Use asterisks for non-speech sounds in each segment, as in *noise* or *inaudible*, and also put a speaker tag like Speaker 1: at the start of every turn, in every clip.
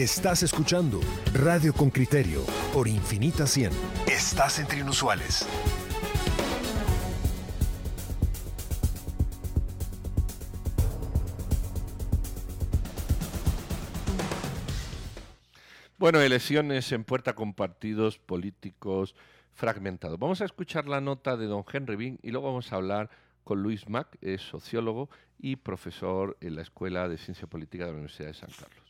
Speaker 1: Estás escuchando Radio con Criterio por Infinita 100. Estás entre inusuales.
Speaker 2: Bueno, elecciones en puerta con partidos políticos fragmentados. Vamos a escuchar la nota de don Henry Bean y luego vamos a hablar con Luis Mac, es sociólogo y profesor en la Escuela de Ciencia Política de la Universidad de San Carlos.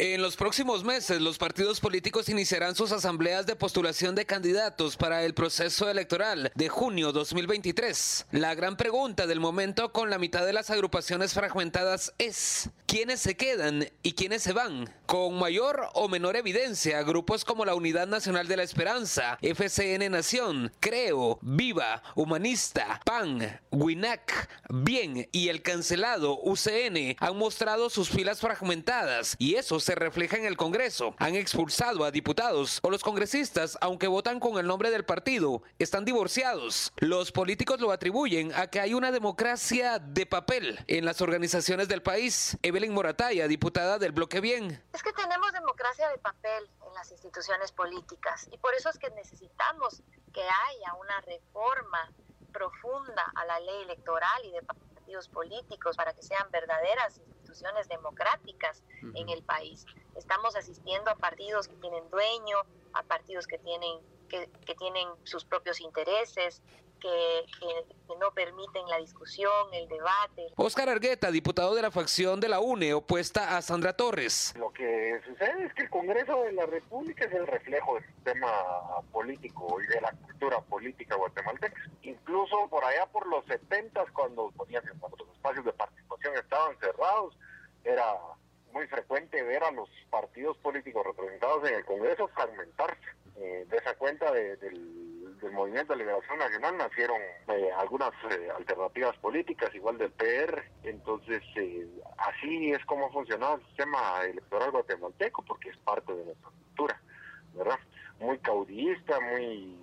Speaker 3: En los próximos meses, los partidos políticos iniciarán sus asambleas de postulación de candidatos para el proceso electoral de junio 2023. La gran pregunta del momento con la mitad de las agrupaciones fragmentadas es, ¿quiénes se quedan y quiénes se van? Con mayor o menor evidencia, grupos como la Unidad Nacional de la Esperanza, FCN Nación, Creo, Viva, Humanista, PAN, WINAC, Bien y el cancelado UCN han mostrado sus filas fragmentadas y eso se refleja en el Congreso. Han expulsado a diputados o los congresistas, aunque votan con el nombre del partido, están divorciados. Los políticos lo atribuyen a que hay una democracia de papel en las organizaciones del país. Evelyn Morataya, diputada del Bloque Bien.
Speaker 4: Es que tenemos democracia de papel en las instituciones políticas y por eso es que necesitamos que haya una reforma profunda a la ley electoral y de partidos políticos para que sean verdaderas instituciones democráticas en el país. Estamos asistiendo a partidos que tienen dueño, a partidos que tienen que, que tienen sus propios intereses, que, que, no permiten la discusión, el debate.
Speaker 3: Oscar Argueta, diputado de la facción de la UNE, opuesta a Sandra Torres.
Speaker 5: Lo que sucede es que el Congreso de la República es el reflejo del sistema político y de la cultura política guatemalteca. Incluso por allá por los 70, cuando ponían cuando los espacios de participación estaban cerrados, era muy frecuente ver a los partidos políticos representados en el Congreso fragmentarse. Eh, de esa cuenta de, del, del, Movimiento de Liberación Nacional nacieron eh, algunas eh, alternativas políticas, igual del PR. Entonces, eh, así es como funciona el sistema electoral guatemalteco, porque es parte de nuestra cultura, ¿verdad? Muy caudillista, muy,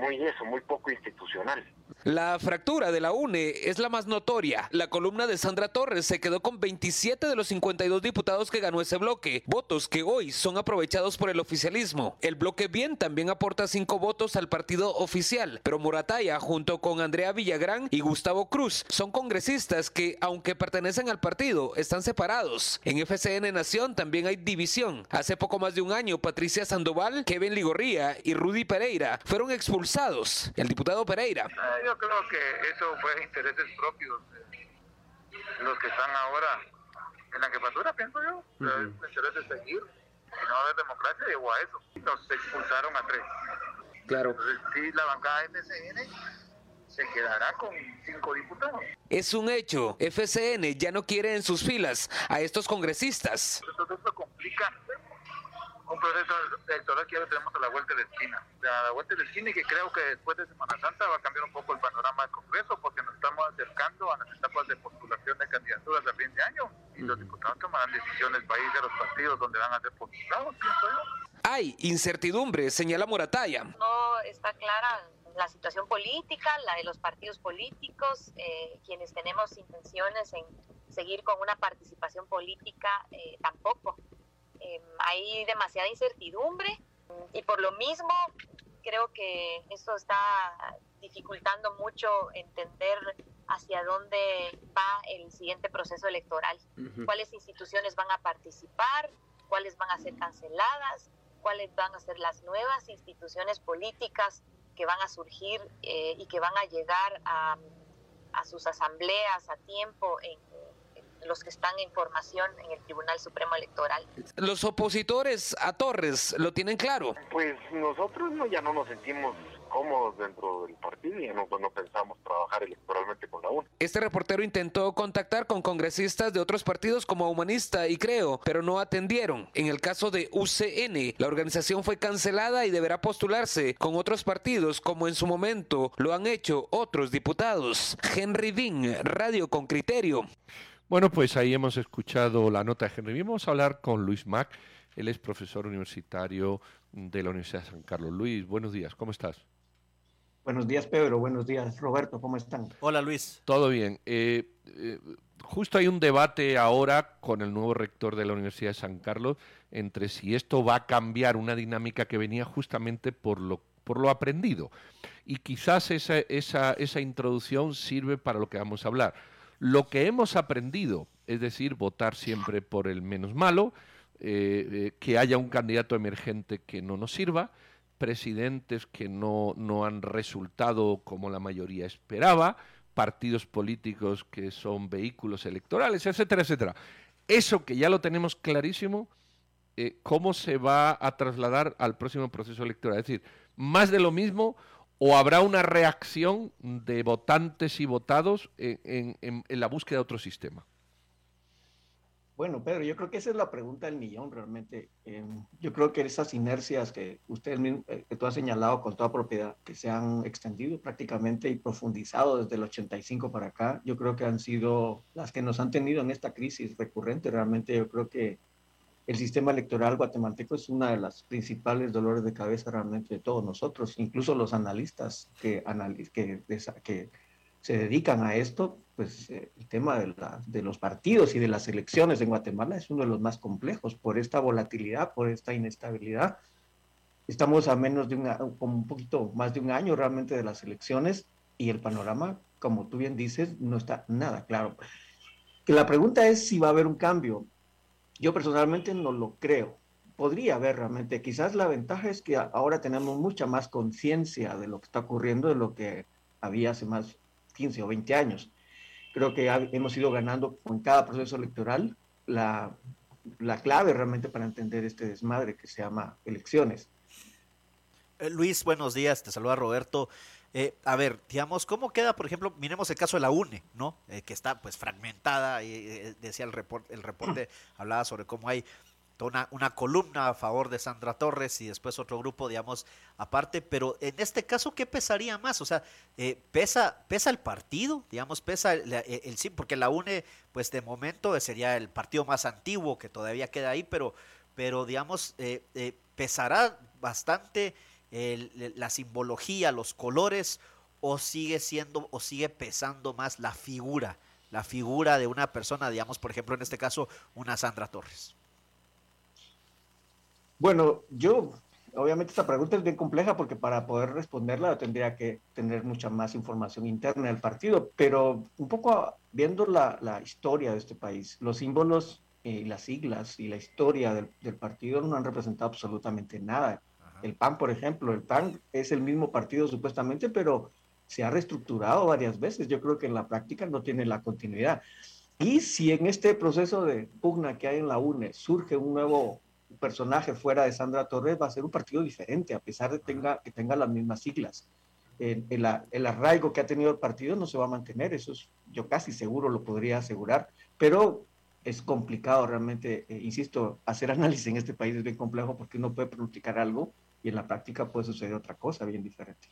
Speaker 5: muy eso, muy poco institucional.
Speaker 3: La fractura de la UNE es la más notoria. La columna de Sandra Torres se quedó con 27 de los 52 diputados que ganó ese bloque, votos que hoy son aprovechados por el oficialismo. El bloque Bien también aporta 5 votos al partido oficial, pero Morataya junto con Andrea Villagrán y Gustavo Cruz son congresistas que, aunque pertenecen al partido, están separados. En FCN Nación también hay división. Hace poco más de un año, Patricia Sandoval, Kevin Ligorría y Rudy Pereira fueron expulsados. El diputado Pereira
Speaker 6: yo creo que eso fue intereses propios de los que están ahora en la jefatura, pienso yo. Uh -huh. Es interés de seguir. Si no haber democracia, llegó a eso. Nos expulsaron a tres.
Speaker 3: Claro.
Speaker 6: Entonces, sí, la bancada FCN se quedará con cinco diputados.
Speaker 3: Es un hecho. FCN ya no quiere en sus filas a estos congresistas.
Speaker 6: Entonces, esto complica un proceso electoral que ya lo tenemos a la vuelta de la esquina. A la vuelta de la esquina y que creo que después de Semana Santa va a cambiar un poco el panorama del Congreso porque nos estamos acercando a las etapas de postulación de candidaturas a fin de año y los diputados tomarán decisiones para ir de los partidos donde van a ser postulados, pienso yo.
Speaker 3: Hay incertidumbre, señala Morataya.
Speaker 4: No está clara la situación política, la de los partidos políticos, eh, quienes tenemos intenciones en seguir con una participación política, eh, tampoco. Eh, hay demasiada incertidumbre y por lo mismo creo que eso está dificultando mucho entender hacia dónde va el siguiente proceso electoral, uh -huh. cuáles instituciones van a participar, cuáles van a ser canceladas, cuáles van a ser las nuevas instituciones políticas que van a surgir eh, y que van a llegar a, a sus asambleas a tiempo en, los que están en formación en el Tribunal Supremo Electoral.
Speaker 3: Los opositores a Torres lo tienen claro.
Speaker 5: Pues nosotros no, ya no nos sentimos cómodos dentro del partido y no, no pensamos trabajar electoralmente con la UNE.
Speaker 3: Este reportero intentó contactar con congresistas de otros partidos como Humanista y Creo, pero no atendieron. En el caso de UCN, la organización fue cancelada y deberá postularse con otros partidos como en su momento lo han hecho otros diputados. Henry Dean, Radio con Criterio.
Speaker 2: Bueno, pues ahí hemos escuchado la nota de Henry. Vamos a hablar con Luis Mac. Él es profesor universitario de la Universidad de San Carlos. Luis, buenos días, ¿cómo estás?
Speaker 7: Buenos días, Pedro. Buenos días, Roberto. ¿Cómo están?
Speaker 8: Hola, Luis.
Speaker 2: Todo bien. Eh, eh, justo hay un debate ahora con el nuevo rector de la Universidad de San Carlos entre si esto va a cambiar una dinámica que venía justamente por lo, por lo aprendido. Y quizás esa, esa, esa introducción sirve para lo que vamos a hablar. Lo que hemos aprendido, es decir, votar siempre por el menos malo, eh, que haya un candidato emergente que no nos sirva, presidentes que no, no han resultado como la mayoría esperaba, partidos políticos que son vehículos electorales, etcétera, etcétera. Eso que ya lo tenemos clarísimo, eh, ¿cómo se va a trasladar al próximo proceso electoral? Es decir, más de lo mismo o habrá una reacción de votantes y votados en, la búsqueda de otro sistema.
Speaker 7: Bueno, Pedro, yo creo que esa es la pregunta del millón realmente. Em, yo creo que esas inercias que usted eh, que tú has señalado con toda propiedad, que se han extendido prácticamente y profundizado desde el 85 para acá, yo creo que han sido las que nos han tenido en esta crisis recurrente. Realmente yo creo que el sistema electoral guatemalteco es una de las principales dolores de cabeza realmente de todos nosotros, incluso los analistas que, que, que se dedican a esto, pues eh, el tema de, de, los partidos y de las elecciones en Guatemala es uno de los más complejos por esta volatilidad, por esta inestabilidad. Estamos a menos de un, como un poquito más de un año realmente de las elecciones y el panorama, como tú bien dices, no está nada claro. Que la pregunta es si va a haber un cambio. Yo personalmente no lo creo. Podría haber realmente. Quizás la ventaja es que ahora tenemos mucha más conciencia de lo que está ocurriendo de lo que había hace más 15 o 20 años. Creo que hemos ido ganando con cada proceso electoral la, la clave realmente para entender este desmadre que se llama elecciones.
Speaker 8: Eh, Luis, buenos días, te saluda Roberto. Eh, a ver, digamos, ¿cómo queda, por ejemplo, miremos el caso de la UNE, ¿no? Eh, que está pues fragmentada, y decía el reporte, el reporte *clears throat* hablaba sobre cómo hay una, una, columna a favor de Sandra Torres y después otro grupo, digamos, aparte, pero en este caso, ¿qué pesaría más? O sea, eh, ¿pesa, ¿pesa el partido? Digamos, pesa el, sí, porque la UNE, pues de momento sería el partido más antiguo que todavía queda ahí, pero, pero digamos, eh, eh, pesará bastante la simbología, los colores, o sigue siendo, o sigue pesando más la figura, la figura de una persona, digamos, por ejemplo, en este caso, una Sandra Torres.
Speaker 7: Bueno, yo, obviamente esta pregunta es bien compleja porque para poder responderla tendría que tener mucha más información interna del partido, pero un poco viendo la, historia de este país, los símbolos y las siglas y la historia del, partido no han representado absolutamente nada. El PAN, por ejemplo, el PAN es el mismo partido supuestamente, pero se ha reestructurado varias veces. Yo creo que en la práctica no tiene la continuidad. Y si en este proceso de pugna que hay en la UNE surge un nuevo personaje fuera de Sandra Torres va a ser un partido diferente, a pesar de tenga, que tenga las mismas siglas. El, el, arraigo que ha tenido el partido no se va a mantener, eso es, yo casi seguro lo podría asegurar, pero es complicado realmente, eh, insisto, hacer *laughs* análisis en este país es bien complejo porque uno puede pronosticar algo y en la práctica puede suceder otra cosa bien diferente.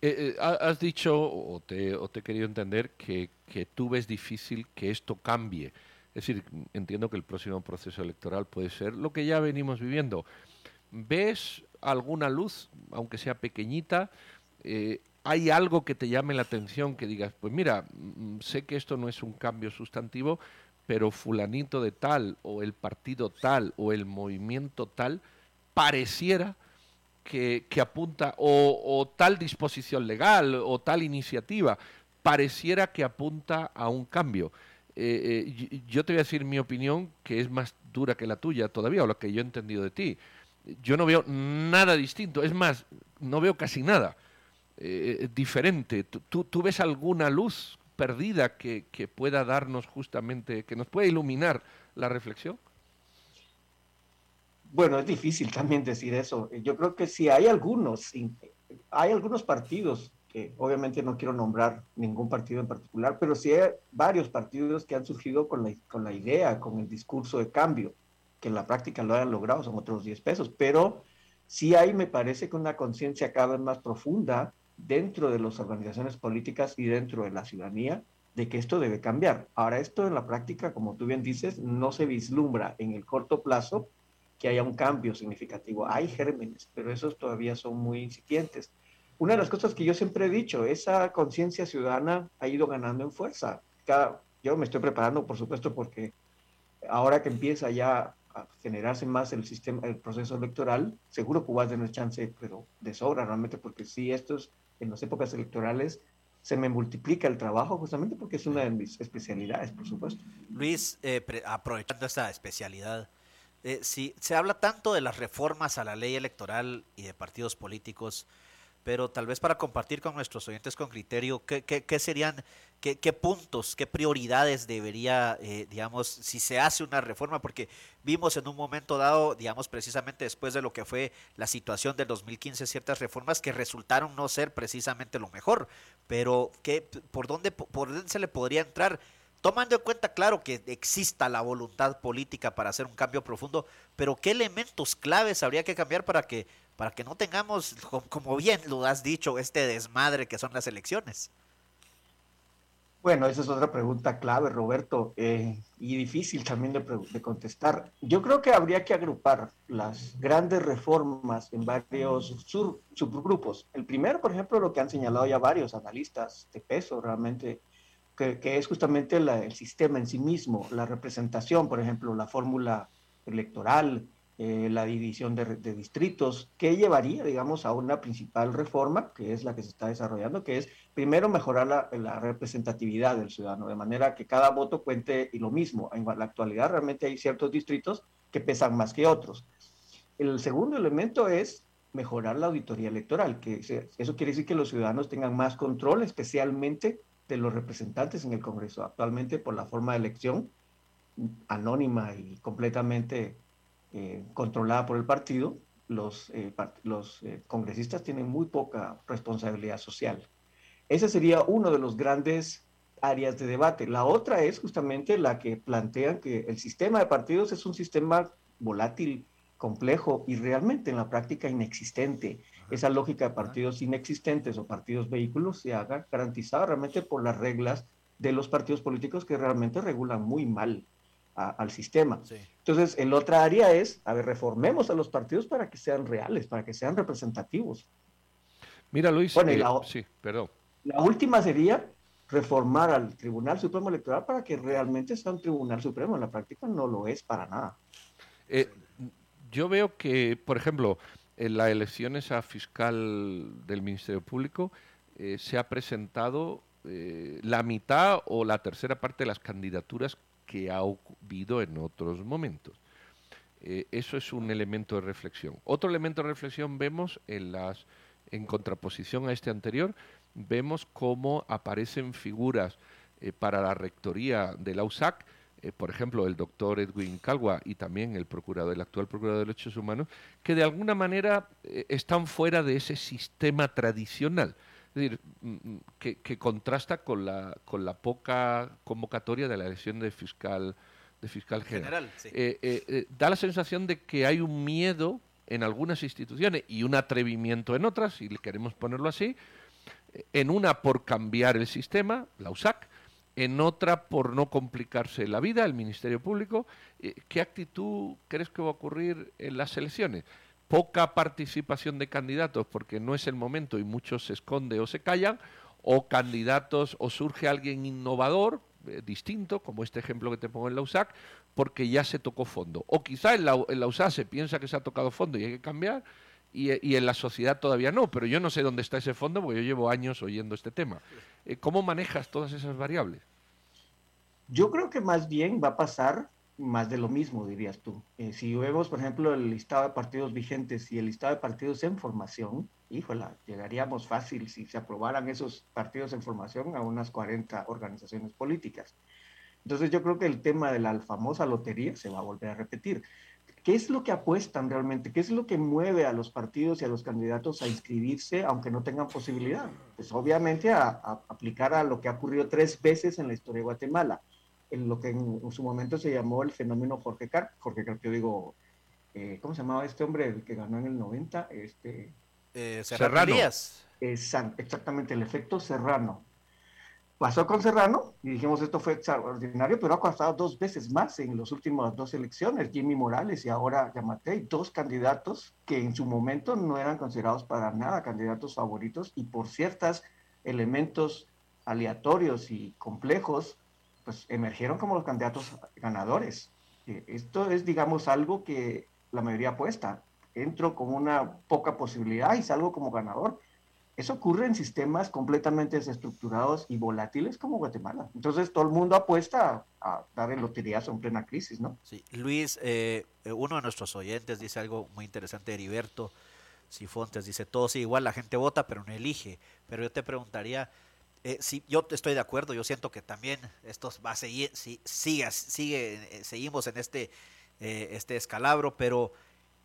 Speaker 2: Eh, eh, has dicho, o te, o te he querido entender, que, que tú ves difícil que esto cambie. Es decir, entiendo que el próximo proceso electoral puede ser lo que ya venimos viviendo. ¿Ves alguna luz, aunque sea pequeñita? Eh, ¿Hay algo que te llame la atención que digas, pues mira, mm, sé que esto no es un cambio sustantivo, pero fulanito de tal, o el partido tal, o el movimiento tal, pareciera que, apunta, o, tal disposición legal, o tal iniciativa, pareciera que apunta a un cambio. Eh, eh, yo te voy a decir mi opinión, que es más dura que la tuya todavía, o lo que yo he entendido de ti. Yo no veo nada distinto, es más, no veo casi nada eh, diferente. ¿Tú, ¿Tú, ves alguna luz perdida que, que pueda darnos justamente, que nos pueda iluminar la reflexión?
Speaker 7: Bueno, es difícil también decir eso. Yo creo que si hay algunos, hay algunos partidos obviamente no quiero nombrar ningún partido en particular, pero sí hay varios partidos que han surgido con la, con la idea, con el discurso de cambio, que en la práctica lo hayan logrado, son otros 10 pesos, pero sí hay, me parece que una conciencia cada vez más profunda dentro de las organizaciones políticas y dentro de la ciudadanía de que esto debe cambiar. Ahora, esto en la práctica, como tú bien dices, no se vislumbra en el corto plazo que haya un cambio significativo. Hay gérmenes, pero esos todavía son muy incipientes una de las cosas que yo siempre he dicho, esa conciencia ciudadana ha ido ganando en fuerza. Cada, yo me estoy preparando, por supuesto, porque ahora que empieza ya a generarse más el sistema, el proceso electoral, seguro que va a tener chance, pero de sobra realmente, porque si estos, en las épocas electorales, se me multiplica el trabajo justamente porque es una de mis especialidades, por supuesto.
Speaker 8: Luis, eh, aprovechando esta especialidad, eh, si se habla tanto de las reformas a la ley electoral y de partidos políticos, pero tal vez para compartir con nuestros oyentes con criterio, ¿qué, serían, qué, qué, puntos, qué prioridades debería, eh, digamos, si se hace una reforma? Porque vimos en un momento dado, digamos, precisamente después de lo que fue la situación del 2015, ciertas reformas que resultaron no ser precisamente lo mejor, pero ¿qué, por, dónde, ¿por dónde se le podría entrar? Tomando en cuenta, claro, que exista la voluntad política para hacer un cambio profundo, pero ¿qué elementos claves habría que cambiar para que, para que no tengamos, como bien lo has dicho, este desmadre que son las elecciones?
Speaker 7: Bueno, esa es otra pregunta clave, Roberto, eh, y difícil también de, contestar. Yo creo que habría que agrupar las grandes reformas en varios subgrupos. El primero, por ejemplo, lo que han señalado ya varios analistas de peso, realmente que, es justamente el sistema en sí mismo, la representación, por ejemplo, la fórmula electoral, eh, la división de, distritos, que llevaría, digamos, a una principal reforma, que es la que se está desarrollando, que es primero mejorar la, representatividad del ciudadano, de manera que cada voto cuente y lo mismo. En la actualidad realmente hay ciertos distritos que pesan más que otros. El segundo elemento es mejorar la auditoría electoral, que eso quiere decir que los ciudadanos tengan más control, especialmente los representantes en el Congreso. Actualmente, por la forma de elección anónima y completamente eh, controlada por el partido, los, eh, los eh, congresistas tienen muy poca responsabilidad social. Ese sería uno de los grandes áreas de debate. La otra es justamente la que plantean que el sistema de partidos es un sistema volátil, complejo y realmente en la práctica inexistente esa lógica de partidos inexistentes o partidos vehículos se haga garantizada realmente por las reglas de los partidos políticos que realmente regulan muy mal al sistema. Entonces, el otra área es, a ver, reformemos a los partidos para que sean reales, para que sean representativos.
Speaker 2: Mira, Luis,
Speaker 7: bueno, la, sí, perdón. La última sería reformar al Tribunal Supremo Electoral para que realmente sea un Tribunal Supremo. En la práctica no lo es para nada.
Speaker 2: Eh, yo veo que, por ejemplo, en las elecciones a fiscal del Ministerio Público eh, se ha presentado eh, la mitad o la tercera parte de las candidaturas que ha habido en otros momentos. Eh, eso es un elemento de reflexión. Otro elemento de reflexión vemos en las en contraposición a este anterior, vemos cómo aparecen figuras para la rectoría de la USAC eh, por ejemplo, el doctor Edwin Calwa y también el procurador, el actual procurador de derechos humanos, que de alguna manera eh, están fuera de ese sistema tradicional. Es decir, mm, mm, que, contrasta con la, con la poca convocatoria de la elección de fiscal, de fiscal general. Eh, da la sensación de que hay un miedo en algunas instituciones y un atrevimiento en otras, si queremos ponerlo así, en una por cambiar el sistema, la USAC, en otra por no complicarse la vida, el Ministerio Público. Eh, ¿Qué actitud crees que va a ocurrir en las elecciones? Poca participación de candidatos porque no es el momento y muchos se esconden o se callan, o candidatos o surge alguien innovador, eh, distinto, como este ejemplo que te pongo en la USAC, porque ya se tocó fondo. O quizá en la, en se piensa que se ha tocado fondo y hay que cambiar, y, en la sociedad todavía no, pero yo no sé dónde está ese fondo porque yo llevo años oyendo este tema. Eh, ¿Cómo manejas todas esas variables?
Speaker 7: Yo creo que más bien va a pasar más de lo mismo, dirías tú. Eh, si vemos, por ejemplo, el listado de partidos vigentes y el listado de partidos en formación, híjola, llegaríamos fácil si se aprobaran esos partidos en formación a unas 40 organizaciones políticas. Entonces yo creo que el tema de la famosa lotería se va a volver a repetir. ¿Qué es lo que apuestan realmente? ¿Qué es lo que mueve a los partidos y a los candidatos a inscribirse aunque no tengan posibilidad? Pues obviamente a, aplicar a lo que ha ocurrido tres veces en la historia de Guatemala, en lo que en, su momento se llamó el fenómeno Jorge Carp. Jorge Carp, yo digo, eh, ¿cómo se llamaba este hombre el que ganó en el 90? Este,
Speaker 8: eh, Serrano.
Speaker 7: Exactamente, el efecto Serrano Pasó con Serrano y dijimos esto fue extraordinario, pero ha costado dos veces más en las últimas dos elecciones, Jimmy Morales y ahora Yamatei, dos candidatos que en su momento no eran considerados para nada candidatos favoritos y por ciertos elementos aleatorios y complejos, pues emergieron como los candidatos ganadores. Eh, esto es, digamos, algo que la mayoría apuesta. Entro con una poca posibilidad y salgo como ganador eso ocurre en sistemas completamente desestructurados y volátiles como Guatemala. Entonces todo el mundo apuesta a, dar el loteriazo en plena crisis, ¿no?
Speaker 8: Sí, Luis, eh, eh, uno de nuestros oyentes dice algo muy interesante, Heriberto Sifontes, dice, todo sí, igual la gente vota, pero no elige. Pero yo te preguntaría, eh, si yo estoy de acuerdo, yo siento que también esto va a seguir, si, sigue, sigue, seguimos en este, este escalabro, pero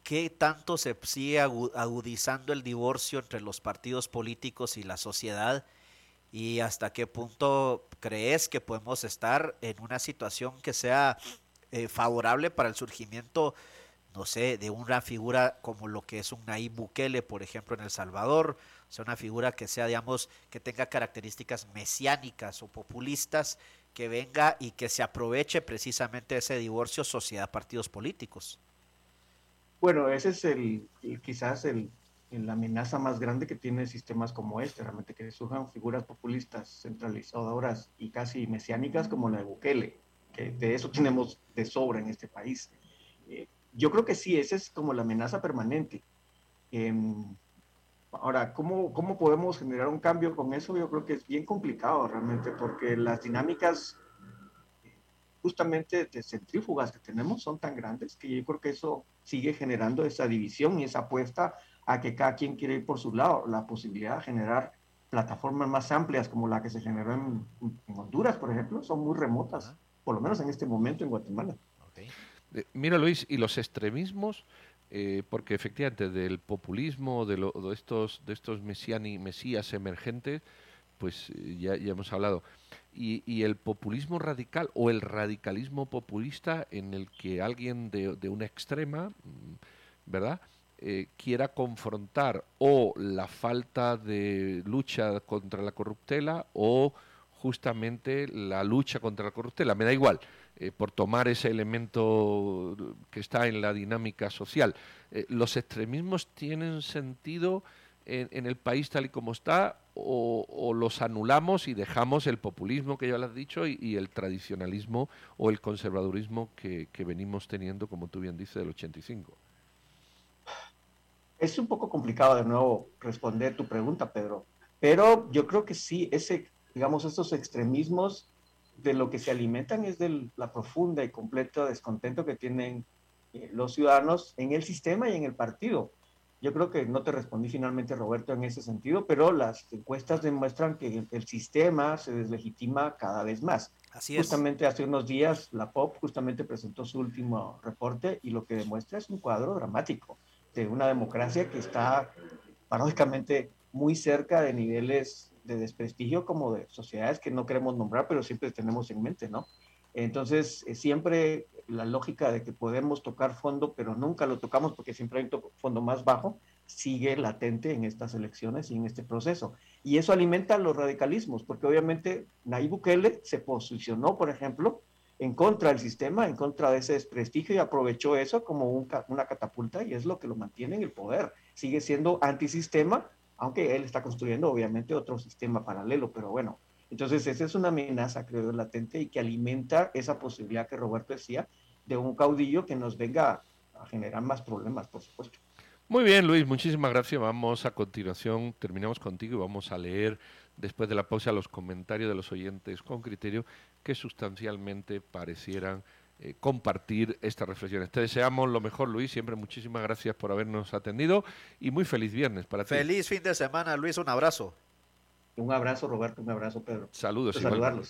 Speaker 8: ¿qué tanto se sigue agudizando el divorcio entre los partidos políticos y la sociedad? ¿Y hasta qué punto crees que podemos estar en una situación que sea eh, favorable para el surgimiento, no sé, de una figura como lo que es un Nayib Bukele, por ejemplo, en El Salvador? O sea, una figura que sea, digamos, que tenga características mesiánicas o populistas, que venga y que se aproveche precisamente ese divorcio sociedad-partidos políticos.
Speaker 7: Bueno, ese es el, quizás el, la amenaza más grande que tiene sistemas como este, realmente que surjan figuras populistas, centralizadoras y casi mesiánicas como la de Bukele, que de eso *laughs* tenemos de sobra en este país. Eh, yo creo que sí, esa es como la amenaza permanente. Em, ahora, ¿cómo, ¿cómo podemos generar un cambio con eso? Yo creo que es bien complicado realmente, porque las dinámicas justamente de centrífugas que tenemos son tan grandes que yo creo que eso sigue generando esa división y esa apuesta a que cada quien quiere ir por su lado. La posibilidad de generar plataformas más amplias como la que se generó en, Honduras, por ejemplo, son muy remotas, por lo menos en este momento en Guatemala.
Speaker 2: Eh, mira, Luis, y los extremismos, eh, porque efectivamente del populismo, de, de estos, de estos mesiani, mesías emergentes, pues eh, ya, ya hemos hablado y, el populismo radical o el radicalismo populista en el que alguien de, una extrema, mm, ¿verdad? Eh, quiera confrontar o la falta de lucha contra la corruptela o justamente la lucha contra la corruptela. Me da igual, eh, por tomar ese elemento que está en la dinámica social. Eh, ¿Los extremismos tienen sentido en, el país tal y como está o, los anulamos y dejamos el populismo que ya lo has dicho y, el tradicionalismo o el conservadurismo que, venimos teniendo, como tú bien dices, del 85?
Speaker 7: Es un poco complicado de nuevo responder tu pregunta, Pedro, pero yo creo que sí, ese, digamos, estos extremismos de lo que se alimentan es de la profunda y completa descontento que tienen eh, los ciudadanos en el sistema y en el partido. Yo creo que no te respondí finalmente, Roberto, en ese sentido, pero las encuestas demuestran que el sistema se deslegitima cada vez más. Así es. Justamente hace unos días la POP justamente presentó su último reporte y lo que demuestra es un cuadro dramático de una democracia que está paradójicamente muy cerca de niveles de desprestigio como de sociedades que no queremos nombrar, pero siempre tenemos en mente, ¿no? Entonces, eh, siempre la lógica de que podemos tocar fondo, pero nunca lo tocamos porque siempre hay un fondo más bajo, sigue latente en estas elecciones y en este proceso. Y eso alimenta los radicalismos, porque obviamente Nayib Bukele se posicionó, por ejemplo, en contra del sistema, en contra de ese desprestigio y aprovechó eso como una catapulta y es lo que lo mantiene en el poder. Sigue siendo antisistema, aunque él está construyendo obviamente otro sistema paralelo, pero bueno, entonces, esa es una amenaza, creo, latente y que alimenta esa posibilidad que Roberto decía de un caudillo que nos venga a generar más problemas, por supuesto.
Speaker 2: Muy bien, Luis, muchísimas gracias. Vamos a continuación, terminamos contigo y vamos a leer después de la pausa los comentarios de los oyentes con criterio que sustancialmente parecieran eh, compartir estas reflexiones. Te deseamos lo mejor, Luis. Siempre muchísimas gracias por habernos atendido y muy feliz viernes para
Speaker 8: ti. Feliz fin de semana, Luis. Un abrazo.
Speaker 7: Un abrazo, Roberto, un abrazo, Pedro.
Speaker 2: Saludos.
Speaker 7: Saludarlos.